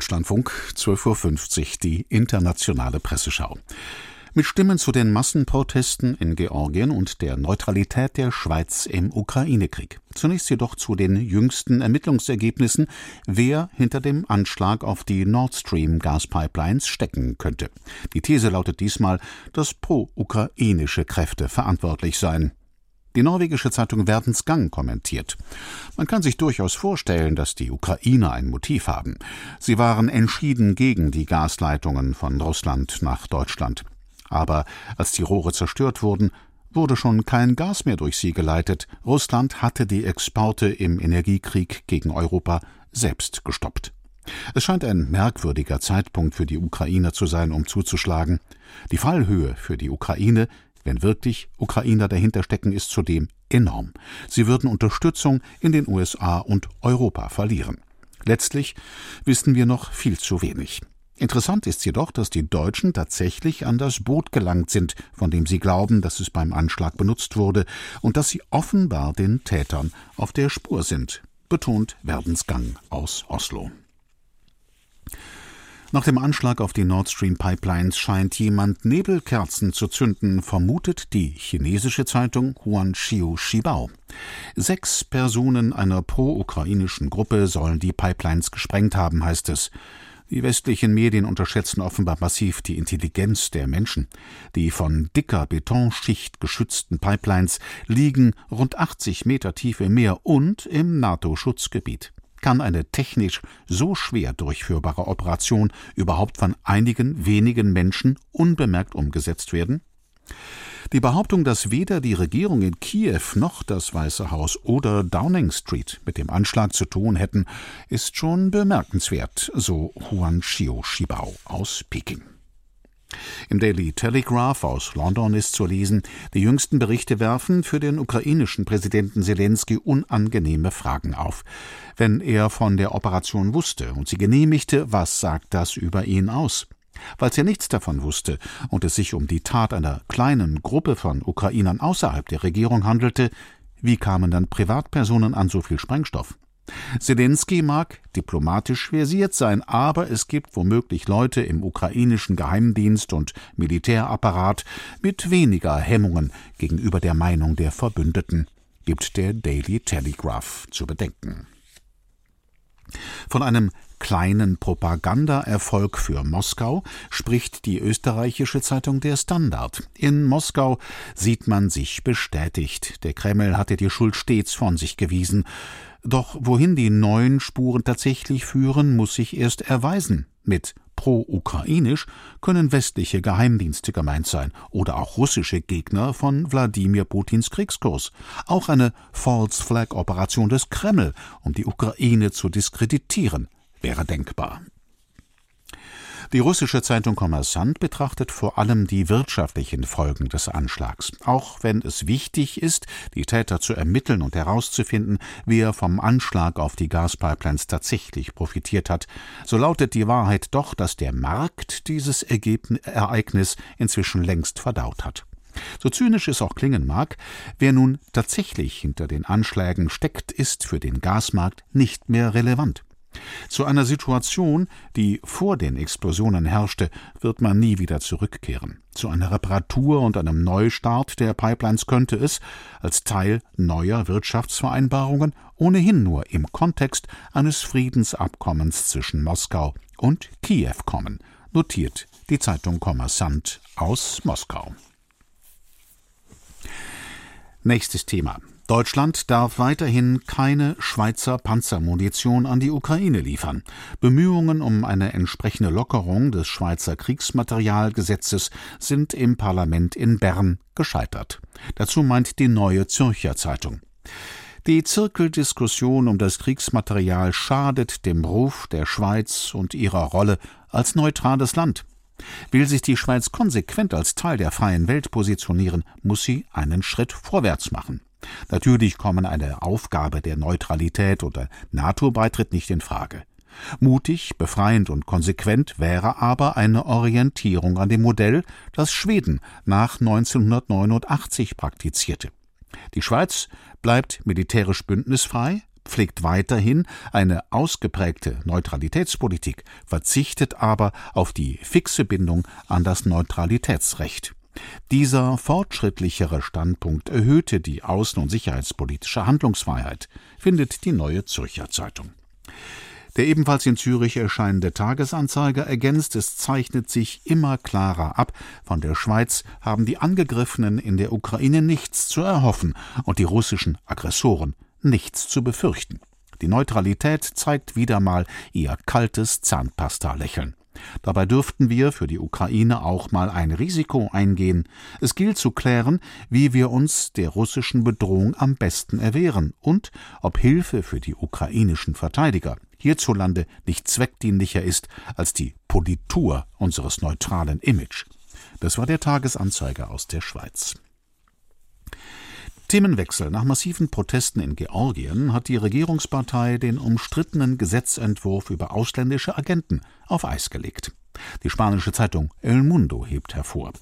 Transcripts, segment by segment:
Deutschlandfunk 12.50 Uhr die internationale Presseschau. Mit Stimmen zu den Massenprotesten in Georgien und der Neutralität der Schweiz im Ukraine-Krieg. Zunächst jedoch zu den jüngsten Ermittlungsergebnissen, wer hinter dem Anschlag auf die Nord Stream Gaspipelines stecken könnte. Die These lautet diesmal, dass pro-ukrainische Kräfte verantwortlich seien. Die norwegische Zeitung Verdensgang kommentiert. Man kann sich durchaus vorstellen, dass die Ukrainer ein Motiv haben. Sie waren entschieden gegen die Gasleitungen von Russland nach Deutschland. Aber als die Rohre zerstört wurden, wurde schon kein Gas mehr durch sie geleitet. Russland hatte die Exporte im Energiekrieg gegen Europa selbst gestoppt. Es scheint ein merkwürdiger Zeitpunkt für die Ukrainer zu sein, um zuzuschlagen. Die Fallhöhe für die Ukraine wenn wirklich Ukrainer dahinter stecken, ist zudem enorm. Sie würden Unterstützung in den USA und Europa verlieren. Letztlich wissen wir noch viel zu wenig. Interessant ist jedoch, dass die Deutschen tatsächlich an das Boot gelangt sind, von dem sie glauben, dass es beim Anschlag benutzt wurde, und dass sie offenbar den Tätern auf der Spur sind, betont Werdensgang aus Oslo. Nach dem Anschlag auf die Nord Stream Pipelines scheint jemand Nebelkerzen zu zünden, vermutet die chinesische Zeitung Huanqiu Shibao. Sechs Personen einer pro-ukrainischen Gruppe sollen die Pipelines gesprengt haben, heißt es. Die westlichen Medien unterschätzen offenbar massiv die Intelligenz der Menschen. Die von dicker Betonschicht geschützten Pipelines liegen rund 80 Meter tief im Meer und im NATO-Schutzgebiet. Kann eine technisch so schwer durchführbare Operation überhaupt von einigen wenigen Menschen unbemerkt umgesetzt werden? Die Behauptung, dass weder die Regierung in Kiew noch das Weiße Haus oder Downing Street mit dem Anschlag zu tun hätten, ist schon bemerkenswert, so Huan Shio Shibao aus Peking. Im Daily Telegraph aus London ist zu lesen, die jüngsten Berichte werfen für den ukrainischen Präsidenten Zelensky unangenehme Fragen auf. Wenn er von der Operation wusste und sie genehmigte, was sagt das über ihn aus? Falls er nichts davon wusste und es sich um die Tat einer kleinen Gruppe von Ukrainern außerhalb der Regierung handelte, wie kamen dann Privatpersonen an so viel Sprengstoff? Zelensky mag diplomatisch versiert sein, aber es gibt womöglich Leute im ukrainischen Geheimdienst und Militärapparat mit weniger Hemmungen gegenüber der Meinung der Verbündeten, gibt der Daily Telegraph zu bedenken. Von einem kleinen Propagandaerfolg für Moskau spricht die österreichische Zeitung Der Standard. In Moskau sieht man sich bestätigt. Der Kreml hatte die Schuld stets von sich gewiesen. Doch wohin die neuen Spuren tatsächlich führen, muss sich erst erweisen. Mit pro-ukrainisch können westliche Geheimdienste gemeint sein oder auch russische Gegner von Wladimir Putins Kriegskurs. Auch eine False Flag Operation des Kreml, um die Ukraine zu diskreditieren, wäre denkbar. Die russische Zeitung Kommersant betrachtet vor allem die wirtschaftlichen Folgen des Anschlags. Auch wenn es wichtig ist, die Täter zu ermitteln und herauszufinden, wer vom Anschlag auf die Gaspipelines tatsächlich profitiert hat, so lautet die Wahrheit doch, dass der Markt dieses Ereignis inzwischen längst verdaut hat. So zynisch es auch klingen mag, wer nun tatsächlich hinter den Anschlägen steckt, ist für den Gasmarkt nicht mehr relevant. Zu einer Situation, die vor den Explosionen herrschte, wird man nie wieder zurückkehren. Zu einer Reparatur und einem Neustart der Pipelines könnte es, als Teil neuer Wirtschaftsvereinbarungen, ohnehin nur im Kontext eines Friedensabkommens zwischen Moskau und Kiew kommen, notiert die Zeitung Kommersant aus Moskau. Nächstes Thema. Deutschland darf weiterhin keine Schweizer Panzermunition an die Ukraine liefern. Bemühungen um eine entsprechende Lockerung des Schweizer Kriegsmaterialgesetzes sind im Parlament in Bern gescheitert. Dazu meint die Neue Zürcher Zeitung. Die Zirkeldiskussion um das Kriegsmaterial schadet dem Ruf der Schweiz und ihrer Rolle als neutrales Land. Will sich die Schweiz konsequent als Teil der freien Welt positionieren, muss sie einen Schritt vorwärts machen. Natürlich kommen eine Aufgabe der Neutralität oder NATO-Beitritt nicht in Frage. Mutig, befreiend und konsequent wäre aber eine Orientierung an dem Modell, das Schweden nach 1989 praktizierte. Die Schweiz bleibt militärisch bündnisfrei, pflegt weiterhin eine ausgeprägte Neutralitätspolitik, verzichtet aber auf die fixe Bindung an das Neutralitätsrecht. Dieser fortschrittlichere Standpunkt erhöhte die außen- und sicherheitspolitische Handlungsfreiheit, findet die Neue Zürcher Zeitung. Der ebenfalls in Zürich erscheinende Tagesanzeiger ergänzt, es zeichnet sich immer klarer ab, von der Schweiz haben die Angegriffenen in der Ukraine nichts zu erhoffen und die russischen Aggressoren nichts zu befürchten. Die Neutralität zeigt wieder mal ihr kaltes Zahnpasta-Lächeln. Dabei dürften wir für die Ukraine auch mal ein Risiko eingehen. Es gilt zu klären, wie wir uns der russischen Bedrohung am besten erwehren und ob Hilfe für die ukrainischen Verteidiger hierzulande nicht zweckdienlicher ist als die Politur unseres neutralen Image. Das war der Tagesanzeiger aus der Schweiz. Themenwechsel. Nach massiven Protesten in Georgien hat die Regierungspartei den umstrittenen Gesetzentwurf über ausländische Agenten auf Eis gelegt. Die spanische Zeitung El Mundo hebt hervor.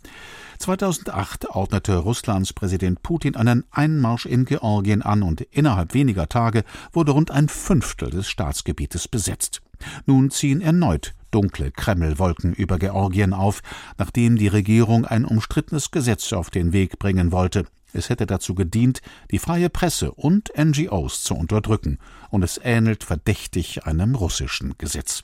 2008 ordnete Russlands Präsident Putin einen Einmarsch in Georgien an und innerhalb weniger Tage wurde rund ein Fünftel des Staatsgebietes besetzt. Nun ziehen erneut dunkle Kremlwolken über Georgien auf, nachdem die Regierung ein umstrittenes Gesetz auf den Weg bringen wollte. Es hätte dazu gedient, die freie Presse und NGOs zu unterdrücken, und es ähnelt verdächtig einem russischen Gesetz.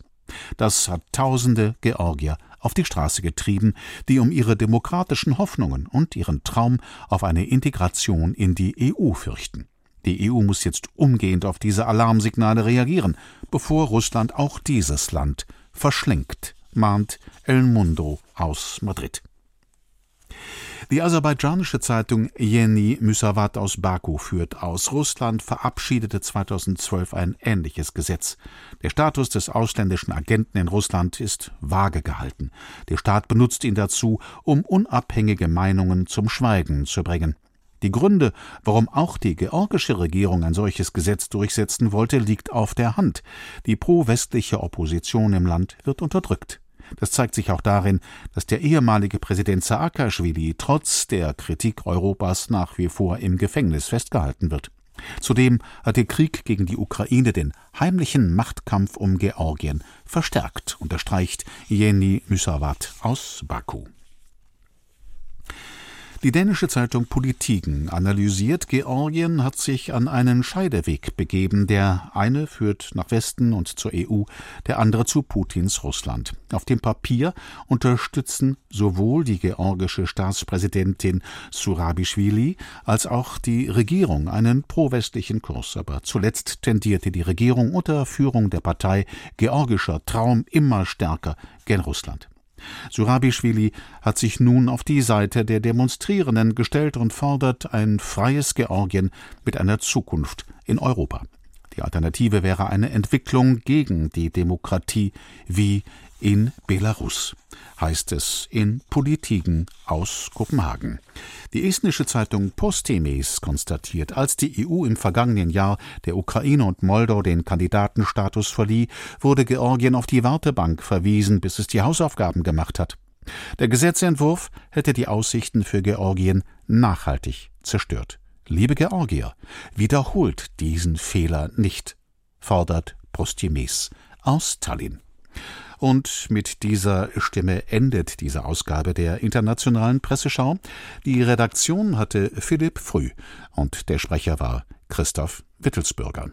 Das hat tausende Georgier auf die Straße getrieben, die um ihre demokratischen Hoffnungen und ihren Traum auf eine Integration in die EU fürchten. Die EU muss jetzt umgehend auf diese Alarmsignale reagieren, bevor Russland auch dieses Land verschlingt, mahnt El Mundo aus Madrid. Die aserbaidschanische Zeitung Yeni Müsavat aus Baku führt aus. Russland verabschiedete 2012 ein ähnliches Gesetz. Der Status des ausländischen Agenten in Russland ist vage gehalten. Der Staat benutzt ihn dazu, um unabhängige Meinungen zum Schweigen zu bringen. Die Gründe, warum auch die georgische Regierung ein solches Gesetz durchsetzen wollte, liegt auf der Hand. Die pro-westliche Opposition im Land wird unterdrückt. Das zeigt sich auch darin, dass der ehemalige Präsident Saakaschwili trotz der Kritik Europas nach wie vor im Gefängnis festgehalten wird. Zudem hat der Krieg gegen die Ukraine den heimlichen Machtkampf um Georgien verstärkt, unterstreicht Jeni Müsavat aus Baku. Die dänische Zeitung Politiken analysiert, Georgien hat sich an einen Scheideweg begeben. Der eine führt nach Westen und zur EU, der andere zu Putins Russland. Auf dem Papier unterstützen sowohl die georgische Staatspräsidentin Surabischwili als auch die Regierung einen prowestlichen Kurs. Aber zuletzt tendierte die Regierung unter Führung der Partei Georgischer Traum immer stärker gen Russland. Surabischwili hat sich nun auf die Seite der Demonstrierenden gestellt und fordert ein freies Georgien mit einer Zukunft in Europa. Die Alternative wäre eine Entwicklung gegen die Demokratie wie in Belarus, heißt es in Politiken aus Kopenhagen. Die estnische Zeitung Postemes konstatiert, als die EU im vergangenen Jahr der Ukraine und Moldau den Kandidatenstatus verlieh, wurde Georgien auf die Wartebank verwiesen, bis es die Hausaufgaben gemacht hat. Der Gesetzentwurf hätte die Aussichten für Georgien nachhaltig zerstört. Liebe Georgier, wiederholt diesen Fehler nicht, fordert Postemes aus Tallinn. Und mit dieser Stimme endet diese Ausgabe der Internationalen Presseschau. Die Redaktion hatte Philipp Früh und der Sprecher war Christoph Wittelsbürger.